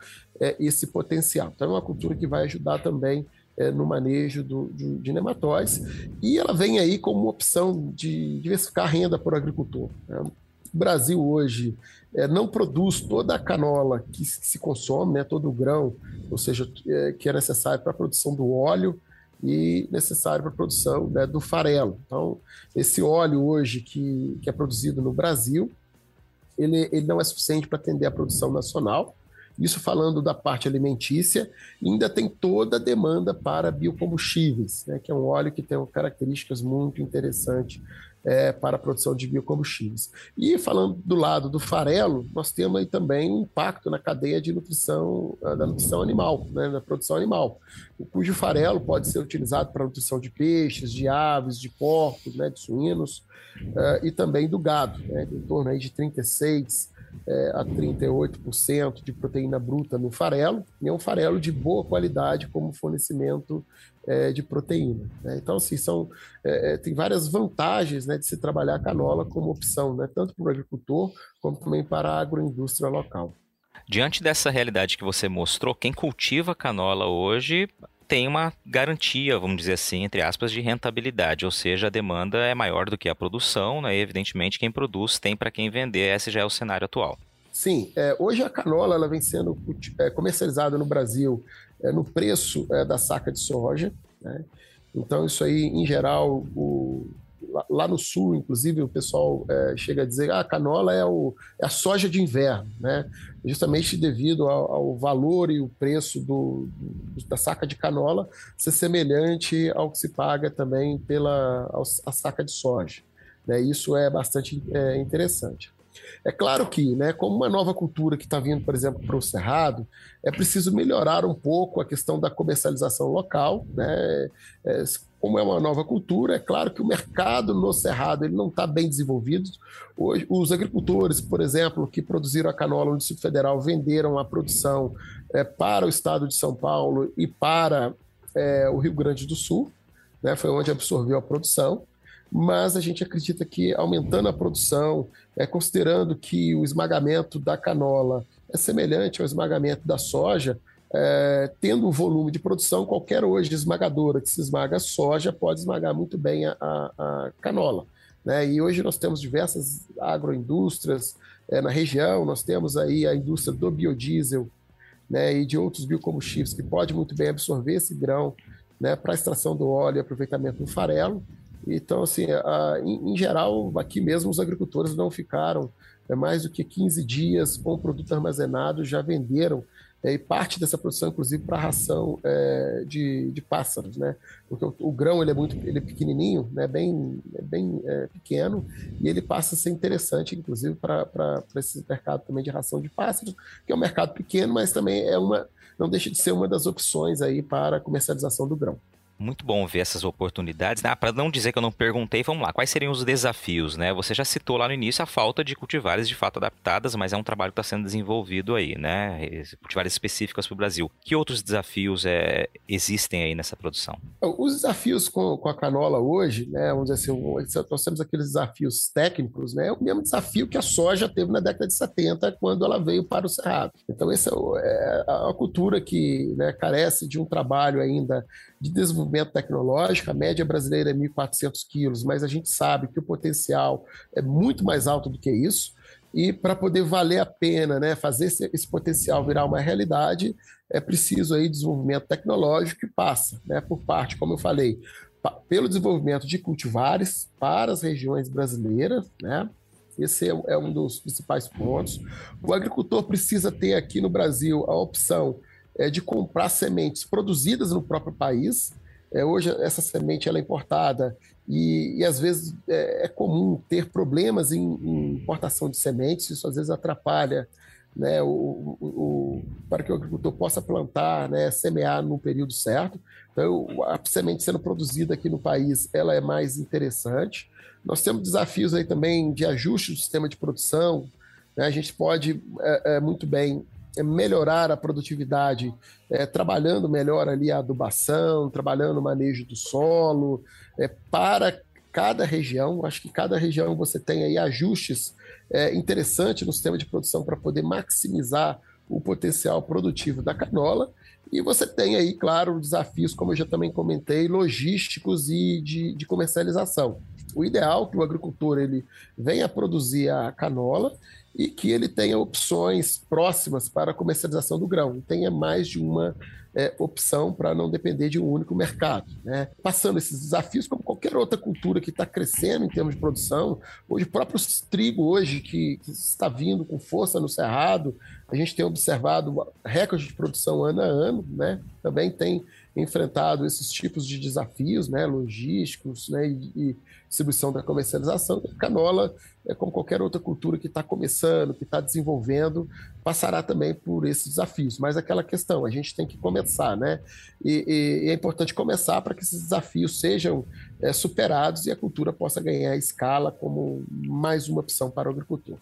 esse potencial. Então, é uma cultura que vai ajudar também no manejo do, de, de, nematóides, e ela vem aí como opção de diversificar a renda para o agricultor. Né? O Brasil hoje é, não produz toda a canola que se consome, né, todo o grão, ou seja, é, que é necessário para a produção do óleo, e necessário para a produção né, do farelo. Então, esse óleo hoje que, que é produzido no Brasil, ele, ele não é suficiente para atender a produção nacional. Isso falando da parte alimentícia, ainda tem toda a demanda para biocombustíveis, né, que é um óleo que tem características muito interessantes é, para a produção de biocombustíveis. E falando do lado do farelo, nós temos aí também um impacto na cadeia de nutrição, ah, da nutrição animal, né, da produção animal, cujo farelo pode ser utilizado para a nutrição de peixes, de aves, de porcos, né, de suínos, uh, e também do gado, né, em torno aí de 36 é, a 38% de proteína bruta no farelo, e é um farelo de boa qualidade como fornecimento é, de proteína. Né? Então, assim, são, é, é tem várias vantagens né, de se trabalhar a canola como opção, né, tanto para o agricultor como também para a agroindústria local. Diante dessa realidade que você mostrou, quem cultiva canola hoje tem uma garantia, vamos dizer assim, entre aspas, de rentabilidade, ou seja, a demanda é maior do que a produção, né? E, evidentemente, quem produz tem para quem vender, esse já é o cenário atual. Sim, é, hoje a canola ela vem sendo é, comercializada no Brasil é, no preço é, da saca de soja. Né? Então, isso aí, em geral, o, lá, lá, no sul, inclusive, o pessoal é, chega a dizer ah, a canola é, o, é, a soja de inverno, né? Justamente devido ao, ao valor e o preço do, do, da saca de canola ser semelhante ao que se paga também pela a saca de soja. Né? Isso é bastante é, interessante. É claro que, né, como uma nova cultura que está vindo, por exemplo, para o Cerrado, é preciso melhorar um pouco a questão da comercialização local. Né? É, como é uma nova cultura, é claro que o mercado no Cerrado ele não está bem desenvolvido. Hoje, os agricultores, por exemplo, que produziram a canola no Distrito Federal, venderam a produção é, para o estado de São Paulo e para é, o Rio Grande do Sul, né? foi onde absorveu a produção mas a gente acredita que aumentando a produção, é, considerando que o esmagamento da canola é semelhante ao esmagamento da soja, é, tendo o volume de produção, qualquer hoje esmagadora que se esmaga soja pode esmagar muito bem a, a canola. Né? E hoje nós temos diversas agroindústrias é, na região, nós temos aí a indústria do biodiesel né, e de outros biocombustíveis que pode muito bem absorver esse grão né, para extração do óleo e aproveitamento do farelo. Então, assim, a, em, em, geral, aqui mesmo os agricultores não ficaram é, mais do que 15 dias com o produto armazenado, já venderam é, e parte dessa produção, inclusive, para ração é, de, de, pássaros, né? Porque o, o, grão ele é muito ele é pequenininho, né? bem, é bem é, pequeno, e ele passa a ser interessante, inclusive, para esse mercado também de ração de pássaros, que é um mercado pequeno, mas também é uma, não deixa de ser uma das opções aí para a comercialização do grão. Muito bom ver essas oportunidades. Ah, para não dizer que eu não perguntei, vamos lá. Quais seriam os desafios, né? Você já citou lá no início a falta de cultivares de fato adaptadas, mas é um trabalho que está sendo desenvolvido aí, né? Cultivares específicas para o Brasil. Que outros desafios é, existem aí nessa produção? Os desafios com, com a canola hoje, né? Vamos dizer assim, nós temos aqueles desafios técnicos, né? É o mesmo desafio que a soja teve na década de 70, quando ela veio para o Cerrado. Então, essa é, é a cultura que né, carece de um trabalho ainda de desenvolvimento tecnológico, a média brasileira é 1.400 quilos, mas a gente sabe que o potencial é muito mais alto do que isso. E para poder valer a pena, né, fazer esse, esse, potencial virar uma realidade, é preciso aí desenvolvimento tecnológico que passa, né, por parte, como eu falei, pelo desenvolvimento de cultivares para as regiões brasileiras, né? Esse é, é um dos principais pontos. O agricultor precisa ter aqui no Brasil a opção é, de comprar sementes produzidas no próprio país. É, hoje essa semente ela é importada e, e às vezes é, é, comum ter problemas em, em, importação de sementes, isso às vezes atrapalha né, o, o, o, para que o agricultor possa plantar, né, semear no período certo. Então, a semente sendo produzida aqui no país, ela é mais interessante. Nós temos desafios aí também de ajuste do sistema de produção. Né? A gente pode é, é, muito bem melhorar a produtividade, é, trabalhando melhor ali a adubação, trabalhando o manejo do solo, é, para cada região. Acho que cada região você tem aí ajustes é, interessantes no sistema de produção para poder maximizar o potencial produtivo da canola. E você tem aí, claro, desafios, como eu já também comentei, logísticos e de, de comercialização. O ideal é que o agricultor ele venha produzir a canola e que ele tenha opções próximas para a comercialização do grão, tenha mais de uma é, opção para não depender de um único mercado. Né? Passando esses desafios, como qualquer outra cultura que está crescendo em termos de produção, hoje o próprio trigo hoje que, que, está vindo com força no cerrado, a gente tem observado recorde de produção ano a ano, né? também tem enfrentado esses tipos de desafios né, logísticos né, e, e distribuição da comercialização. A canola, é como qualquer outra cultura que está começando, que está desenvolvendo, passará também por esses desafios. Mas aquela questão, a gente tem que começar, né? E, e, é importante começar para que esses desafios sejam é, superados e a cultura possa ganhar escala como mais uma opção para o agricultor.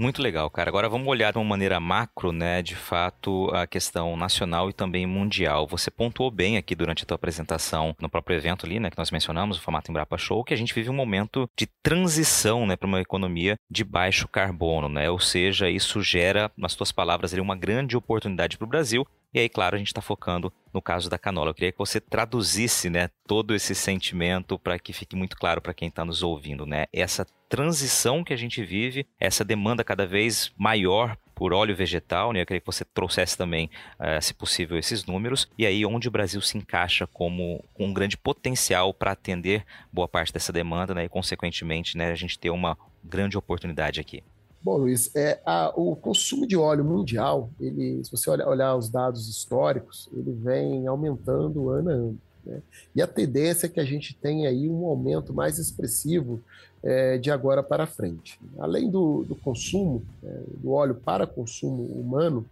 Muito legal, cara. Agora vamos olhar de uma maneira macro, né, de fato, a questão nacional e também mundial. Você pontuou bem aqui durante a tua apresentação no próprio evento ali, né, que nós mencionamos, o formato Embrapa Show, que a gente vive um momento de transição, né, para uma economia de baixo carbono, né? Ou seja, isso gera, nas tuas palavras, uma grande oportunidade para o Brasil, e aí, claro, a gente está focando no caso da canola. Eu queria que você traduzisse né, todo esse sentimento para que fique muito claro para quem está nos ouvindo. Né? Essa transição que a gente vive, essa demanda cada vez maior por óleo vegetal, né? Eu queria que você trouxesse também, uh, se possível, esses números, e aí onde o Brasil se encaixa como com um grande potencial para atender boa parte dessa demanda, né? E, consequentemente, né, a gente ter uma grande oportunidade aqui. Bom, Luiz, é, a, o consumo de óleo mundial, ele, se você olhar, olhar os dados históricos, ele vem aumentando ano a ano. Né? E a tendência é que a gente tenha aí um aumento mais expressivo é, de agora para frente. Além do, do consumo é, do óleo para consumo humano,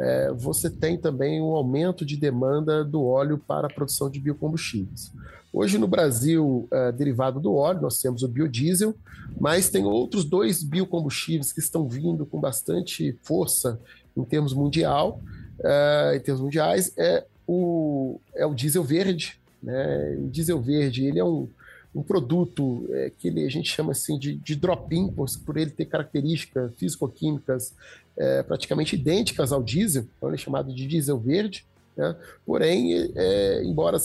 é, você tem também um aumento de demanda do óleo para a produção de biocombustíveis. Hoje no Brasil, é, derivado do óleo, nós temos o biodiesel, mas tem outros dois biocombustíveis que estão vindo com bastante força em termos mundial, é, em termos mundiais, é o, é o diesel verde. Né? O diesel verde ele é um, um produto é, que ele, a gente chama assim de, de drop-in, por, por, ele ter características físico-químicas é, praticamente idênticas ao diesel, então ele é chamado de diesel verde, né? porém, é, embora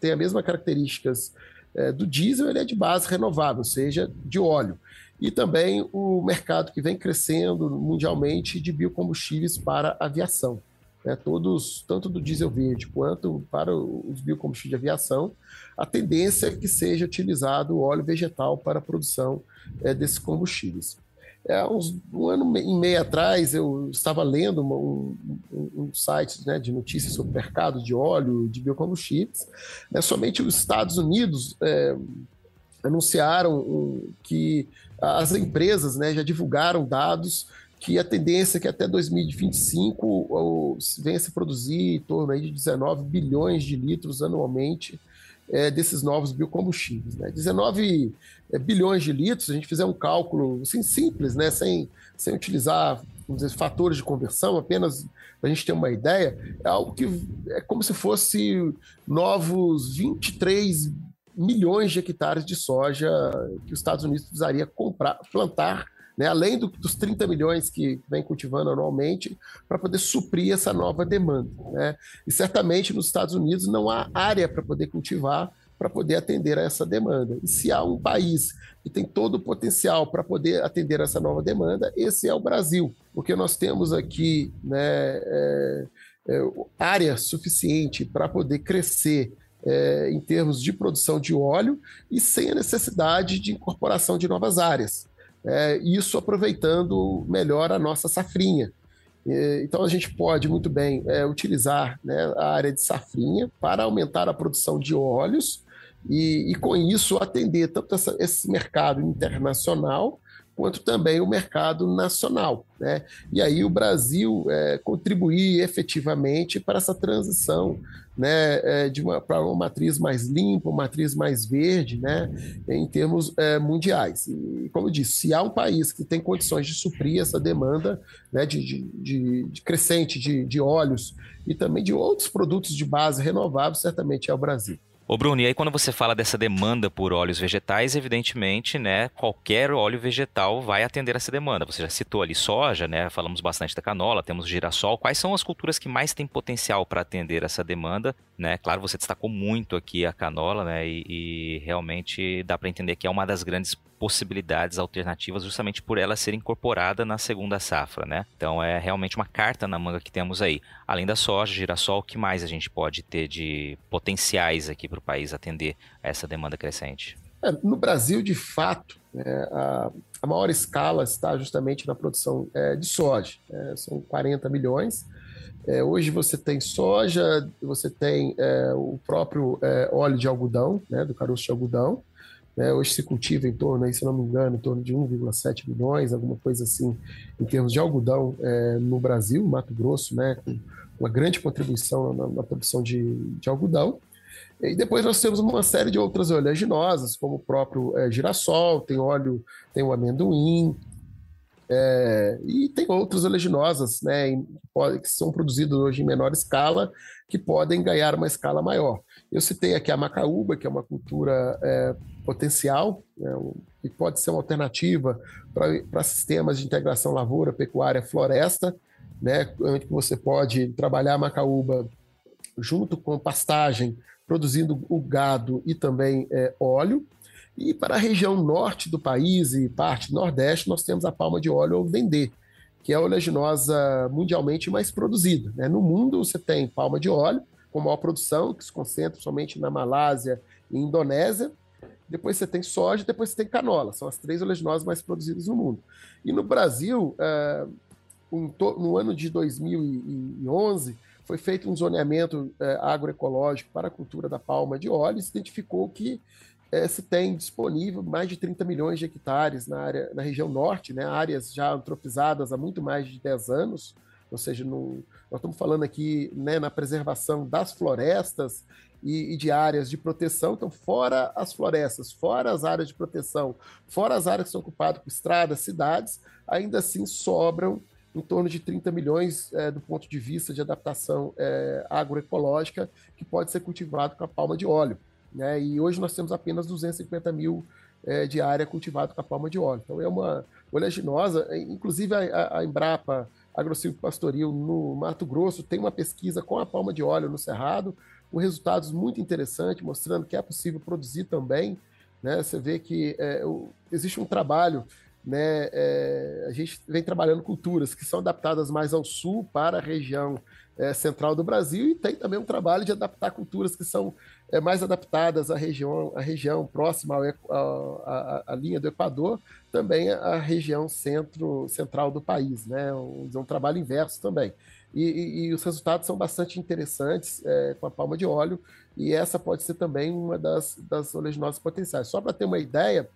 tenha as mesmas características é, do diesel, ele é de base renovável, ou seja, de óleo. E também o mercado que vem crescendo mundialmente de biocombustíveis para aviação né, todos, tanto do diesel verde quanto para os biocombustíveis de aviação, a tendência é que seja utilizado óleo vegetal para a produção é, desses combustíveis. É, uns, um ano e meio atrás, eu estava lendo um, um, um site né, de notícias sobre o mercado de óleo de biocombustíveis. Né, somente os Estados Unidos é, anunciaram que as empresas né, já divulgaram dados que a tendência é que até 2025 venha se produzir em torno de 19 bilhões de litros anualmente é, desses novos biocombustíveis. Né? 19 é, bilhões de litros, a gente fizer um cálculo assim, simples, né? sem, sem utilizar dizer, fatores de conversão, apenas para a gente ter uma ideia, é algo que é como se fosse novos 23 milhões de hectares de soja que os Estados Unidos precisaria comprar, plantar né, além do, dos 30 milhões que vem cultivando anualmente, para poder suprir essa nova demanda. Né? E certamente nos Estados Unidos não há área para poder cultivar para poder atender a essa demanda. E se há um país que tem todo o potencial para poder atender essa nova demanda, esse é o Brasil, porque nós temos aqui né, é, é, área suficiente para poder crescer é, em termos de produção de óleo e sem a necessidade de incorporação de novas áreas é, isso aproveitando melhor a nossa safrinha. Então a gente pode muito bem é, utilizar né, a área de safrinha para aumentar a produção de óleos e, e com isso atender tanto essa, esse mercado internacional quanto também o mercado nacional. Né? E aí o Brasil é, contribuir efetivamente para essa transição né, é, para uma matriz mais limpa, uma matriz mais verde, né, em termos é, mundiais. E, como eu disse, se há um país que tem condições de suprir essa demanda né, de, de, de, de crescente de, de óleos e também de outros produtos de base renováveis, certamente é o Brasil. Ô Bruno, e aí quando você fala dessa demanda por óleos vegetais, evidentemente, né, qualquer óleo vegetal vai atender essa demanda. Você já citou ali soja, né, falamos bastante da canola, temos girassol. Quais são as culturas que mais têm potencial para atender essa demanda, né? Claro, você destacou muito aqui a canola, né, e, e realmente dá para entender que é uma das grandes possibilidades alternativas justamente por ela ser incorporada na segunda safra, né? Então é realmente uma carta na manga que temos aí. Além da soja, girassol, o que mais a gente pode ter de potenciais aqui para o país atender a essa demanda crescente? É, no Brasil, de fato, é, a, a, maior escala está justamente na produção é, de soja. É, são 40 milhões. É, hoje você tem soja, você tem é, o próprio óleo de algodão, né, do caroço de algodão, né? Hoje se cultiva em torno, aí, se não me engano, em torno de 1,7 milhões, alguma coisa assim, em termos de algodão é, no Brasil, Mato Grosso, né? com uma grande contribuição na, na produção de, de, algodão. E depois nós temos uma série de outras oleaginosas, como o próprio é, girassol, tem óleo, tem o amendoim, é, e tem outras oleaginosas, né, que são produzidas hoje em menor escala, que podem ganhar uma escala maior. Eu citei aqui a macaúba, que é uma cultura é, potencial, né, que pode ser uma alternativa para sistemas de integração lavoura, pecuária, floresta, né, onde você pode trabalhar a macaúba junto com pastagem, produzindo o gado e também é, óleo. E para a região norte do país e parte nordeste, nós temos a palma de óleo ou vender, que é a oleaginosa mundialmente mais produzida. Né? No mundo, você tem palma de óleo, com maior produção, que se concentra somente na Malásia e Indonésia. Depois você tem soja, depois você tem canola. São as três oleaginosas mais produzidas no mundo. E no Brasil, uh, no ano de 2011, foi feito um zoneamento uh, agroecológico para a cultura da palma de óleo e se identificou que é, se tem disponível mais de 30 milhões de hectares na, área, na região norte, né, áreas já antropizadas há muito mais de 10 anos, ou seja, nós estamos falando aqui né, na preservação das florestas e, e, de áreas de proteção, então fora as florestas, fora as áreas de proteção, fora as áreas que são ocupadas por estradas, cidades, ainda assim sobram em torno de 30 milhões é, do ponto de vista de adaptação é, agroecológica que pode ser cultivado com a palma de óleo. Né? E hoje nós temos apenas 250 mil é, de área cultivada com a palma de óleo. Então é uma oleaginosa, inclusive a, a Embrapa Agrosilvo Pastoril no Mato Grosso tem uma pesquisa com a palma de óleo no Cerrado, com resultados muito interessantes, mostrando que é possível produzir também. Né? Você vê que é, existe um trabalho né, é, a gente vem trabalhando culturas que são adaptadas mais ao sul para a região é, central do Brasil e tem também um trabalho de adaptar culturas que são é, mais adaptadas à região, à região próxima à, à, linha do Equador, também à região centro, central do país, né? Um, um trabalho inverso também. E, e, e, os resultados são bastante interessantes é, com a palma de óleo, e essa pode ser também uma das, das oleaginosas potenciais. Só para ter uma ideia,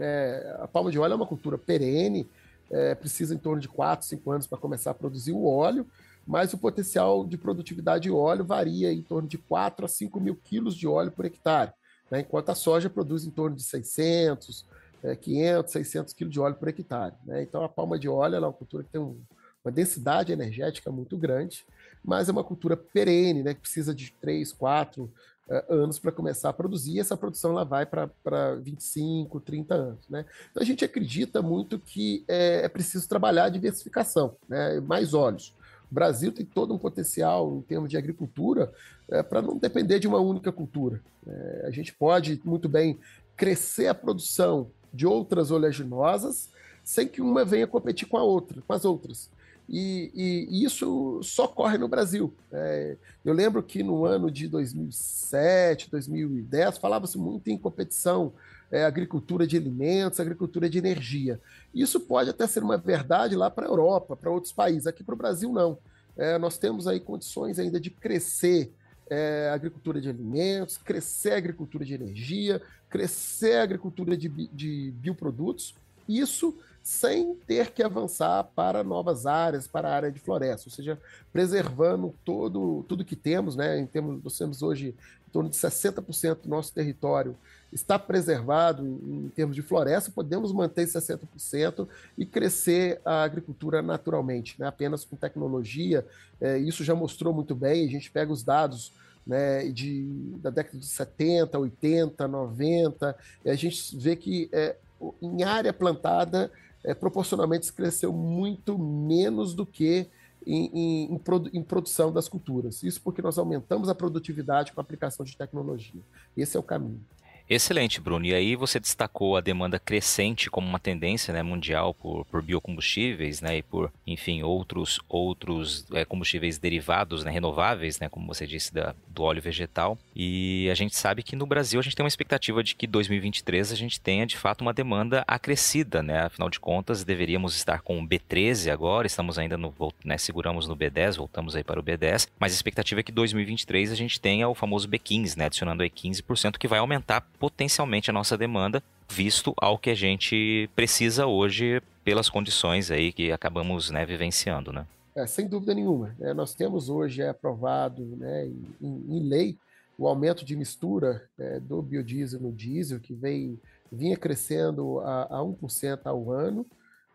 é, a palma de óleo é uma cultura perene, é, precisa em torno de 4, 5 anos para começar a produzir o óleo, mas o potencial de produtividade de óleo varia em torno de 4 a 5 mil quilos de óleo por hectare, né? enquanto a soja produz em torno de 600, é, 500, 600 quilos de óleo por hectare. Né? Então a palma de óleo é uma cultura que tem um, uma densidade energética muito grande, mas é uma cultura perene, né? que precisa de 3, 4 é, anos para começar a produzir, e essa produção ela vai para 25, 30 anos. Né? Então a gente acredita muito que é, é preciso trabalhar a diversificação, né? mais óleos. Brasil tem todo um potencial em termos de agricultura é, para não depender de uma única cultura. É, a gente pode muito bem crescer a produção de outras oleaginosas sem que uma venha competir com a outra, com as outras. E, e, isso só ocorre no Brasil. É, eu lembro que no ano de 2007, 2010, falava-se muito em competição é, agricultura de alimentos, agricultura de energia. Isso pode até ser uma verdade lá para a Europa, para outros países. Aqui para o Brasil, não. É, nós temos aí condições ainda de crescer é, agricultura de alimentos, crescer agricultura de energia, crescer agricultura de, de bioprodutos. Isso sem ter que avançar para novas áreas, para a área de floresta, ou seja, preservando todo, tudo que temos, né? Em termos, nós temos hoje em torno de 60% do nosso território está preservado em termos de floresta, podemos manter 60% e crescer a agricultura naturalmente, né? apenas com tecnologia. É, isso já mostrou muito bem, a gente pega os dados né, de, da década de 70, 80, 90, e a gente vê que é, em área plantada, é, proporcionalmente cresceu muito menos do que em, em, em, produ em, produção das culturas. Isso porque nós aumentamos a produtividade com a aplicação de tecnologia. Esse é o caminho. Excelente, Bruno. E aí você destacou a demanda crescente como uma tendência né, mundial por, por biocombustíveis né, e por, enfim, outros, outros é, combustíveis derivados, né, renováveis, né, como você disse, da, do óleo vegetal. E a gente sabe que no Brasil a gente tem uma expectativa de que 2023 a gente tenha de fato uma demanda acrescida. Né? Afinal de contas, deveríamos estar com o B13 agora, estamos ainda no, né, seguramos no B10, voltamos aí para o B10, mas a expectativa é que 2023 a gente tenha o famoso B15, né, adicionando aí 15%, que vai aumentar potencialmente a nossa demanda, visto ao que a gente precisa hoje pelas condições aí que acabamos né, vivenciando, né? É, sem dúvida nenhuma. É, nós temos hoje é aprovado né, em, em lei o aumento de mistura é, do biodiesel no diesel, que vem, vinha crescendo a, a 1% ao ano,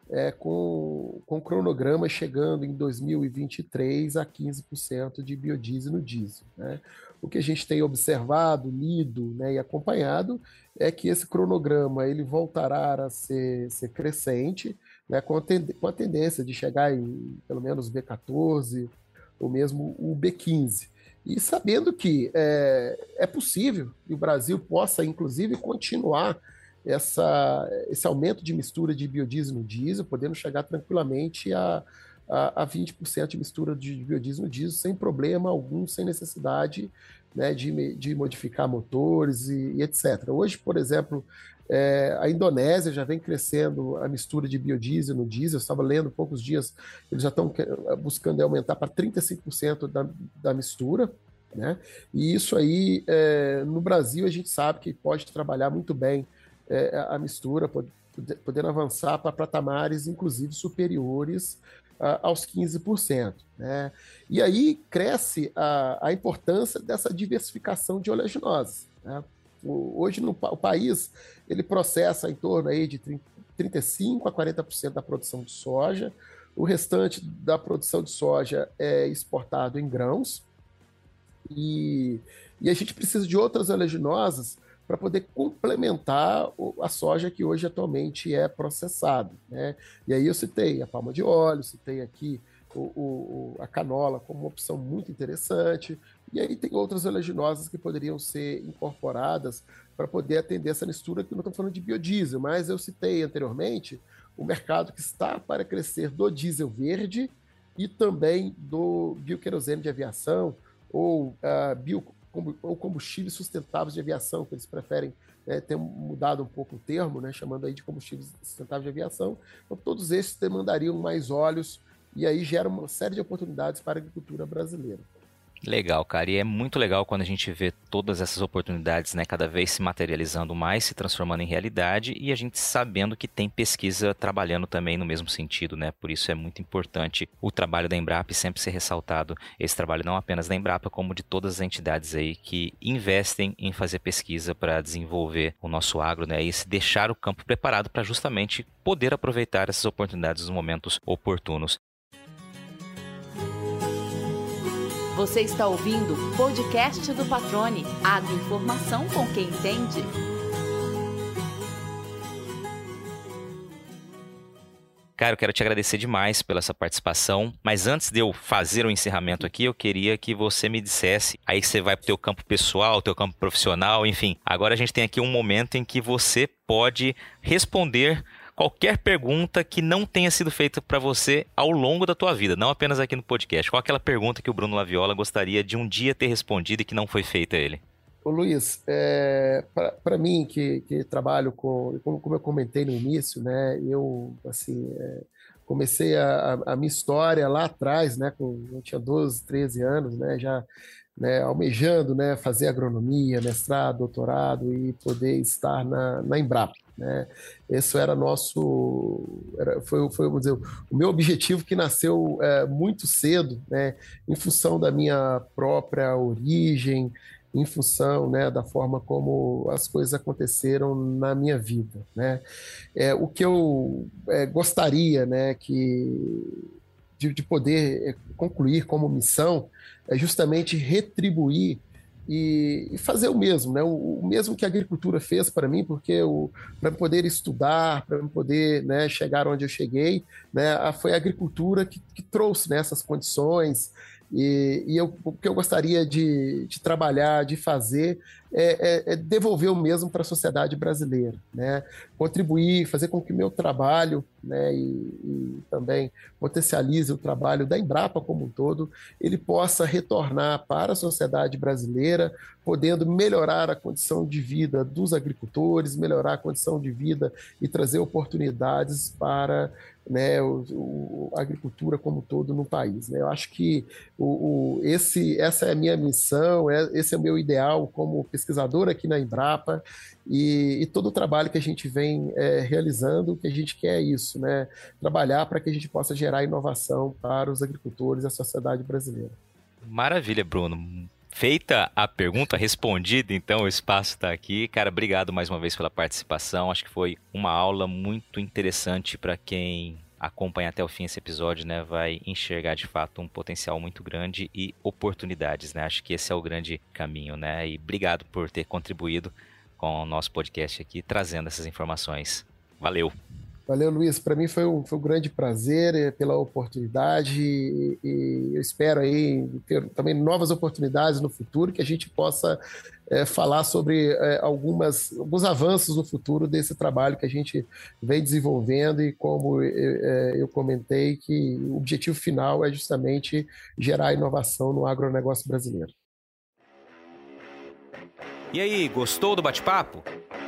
é, com, com cronograma chegando em 2023 a 15% de biodiesel no diesel. Né? O que a gente tem observado, lido né, e acompanhado é que esse cronograma ele voltará a ser, ser crescente, né, com, a com a tendência de chegar em pelo menos B14 ou mesmo o B15. E sabendo que é, é possível que o Brasil possa, inclusive, continuar essa, esse aumento de mistura de biodiesel no diesel, podendo chegar tranquilamente a, a, a 20% de mistura de biodiesel no diesel, sem problema algum, sem necessidade né, de, de modificar motores e, e etc. Hoje, por exemplo, é, a Indonésia já vem crescendo a mistura de biodiesel no diesel. Eu estava lendo poucos dias, eles já estão buscando aumentar para 35% da, da mistura. Né? E isso aí, é, no Brasil, a gente sabe que pode trabalhar muito bem é, a mistura, podendo avançar para patamares, inclusive, superiores aos 15%. Né? E aí cresce a, a importância dessa diversificação de oleaginosas. Né? Hoje no, o país ele processa em torno aí de 30, 35 a 40% da produção de soja. O restante da produção de soja é exportado em grãos. E, e a gente precisa de outras oleaginosas para poder complementar a soja que hoje atualmente é processada. Né? E aí eu citei a palma de óleo, citei aqui o, o, a canola como uma opção muito interessante, e aí tem outras oleaginosas que poderiam ser incorporadas para poder atender essa mistura, que não estou falando de biodiesel, mas eu citei anteriormente o mercado que está para crescer do diesel verde e também do bioquerosene de aviação ou uh, bio, ou combustíveis sustentáveis de aviação, que eles preferem é, ter mudado um pouco o termo, né, chamando aí de combustíveis sustentáveis de aviação. Então, todos esses demandariam mais óleos e aí gera uma série de oportunidades para a agricultura brasileira. Legal, cara. E é muito legal quando a gente vê todas essas oportunidades, né, cada vez se materializando mais, se transformando em realidade e a gente sabendo que tem pesquisa trabalhando também no mesmo sentido, né? Por isso é muito importante o trabalho da Embrapa sempre ser ressaltado. Esse trabalho não apenas da Embrapa, como de todas as entidades aí que investem em fazer pesquisa para desenvolver o nosso agro, né? E se deixar o campo preparado para justamente poder aproveitar essas oportunidades nos momentos oportunos. Você está ouvindo o podcast do Patrone. Agroinformação com quem entende. Cara, eu quero te agradecer demais pela essa participação, mas antes de eu fazer o encerramento aqui, eu queria que você me dissesse, aí você vai pro teu campo pessoal, teu campo profissional, enfim. Agora a gente tem aqui um momento em que você pode responder qualquer pergunta que não tenha sido feita para você ao longo da tua vida, não apenas aqui no podcast. Qual aquela pergunta que o Bruno Laviola gostaria de um dia ter respondido e que não foi feita a ele? Ô Luiz, é, para mim que, que, trabalho com, como, como, eu comentei no início, né, eu assim é, comecei a, a, minha história lá atrás, né, com, eu tinha 12, 13 anos, né, já né, almejando né, fazer agronomia, mestrado, doutorado e poder estar na, na Embrapa. Né? Esse era nosso, era, foi, foi vamos dizer, o meu objetivo que nasceu é, muito cedo, né, em função da minha própria origem, em função né, da forma como as coisas aconteceram na minha vida. Né? É, o que eu é, gostaria né, que, de, de poder é, concluir como missão é justamente retribuir e, e, fazer o mesmo, né? O, o, mesmo que a agricultura fez para mim, porque para poder estudar, para poder né, chegar onde eu cheguei, né, foi a agricultura que, que trouxe né, essas condições. E, e eu, o que eu gostaria de, de trabalhar, de fazer, é, é, é devolver o mesmo para a sociedade brasileira, né? contribuir, fazer com que meu trabalho né, e, e, também potencialize o trabalho da Embrapa como um todo, ele possa retornar para a sociedade brasileira, podendo melhorar a condição de vida dos agricultores, melhorar a condição de vida e trazer oportunidades para né, o, o, a agricultura como um todo no país. Né? Eu acho que o, o, esse, essa é a minha missão, é, esse é o meu ideal como pesquisador aqui na Embrapa e, e todo o trabalho que a gente vem é, realizando, que a gente quer é isso, né? trabalhar para que a gente possa gerar inovação para os agricultores e a sociedade brasileira. Maravilha, Bruno. Feita a pergunta, respondida, então o espaço está aqui. Cara, obrigado mais uma vez pela participação. Acho que foi uma aula muito interessante para quem acompanha até o fim esse episódio, né? Vai enxergar de fato um potencial muito grande e oportunidades, né? Acho que esse é o grande caminho, né? E obrigado por ter contribuído com o nosso podcast aqui, trazendo essas informações. Valeu! Valeu, Luiz. Para mim foi um, foi um grande prazer eh, pela oportunidade e, eu espero aí ter também novas oportunidades no futuro que a gente possa é, falar sobre é, algumas, alguns avanços no futuro desse trabalho que a gente vem desenvolvendo e como é, eu comentei que o objetivo final é justamente gerar inovação no agronegócio brasileiro. E aí, gostou do bate-papo?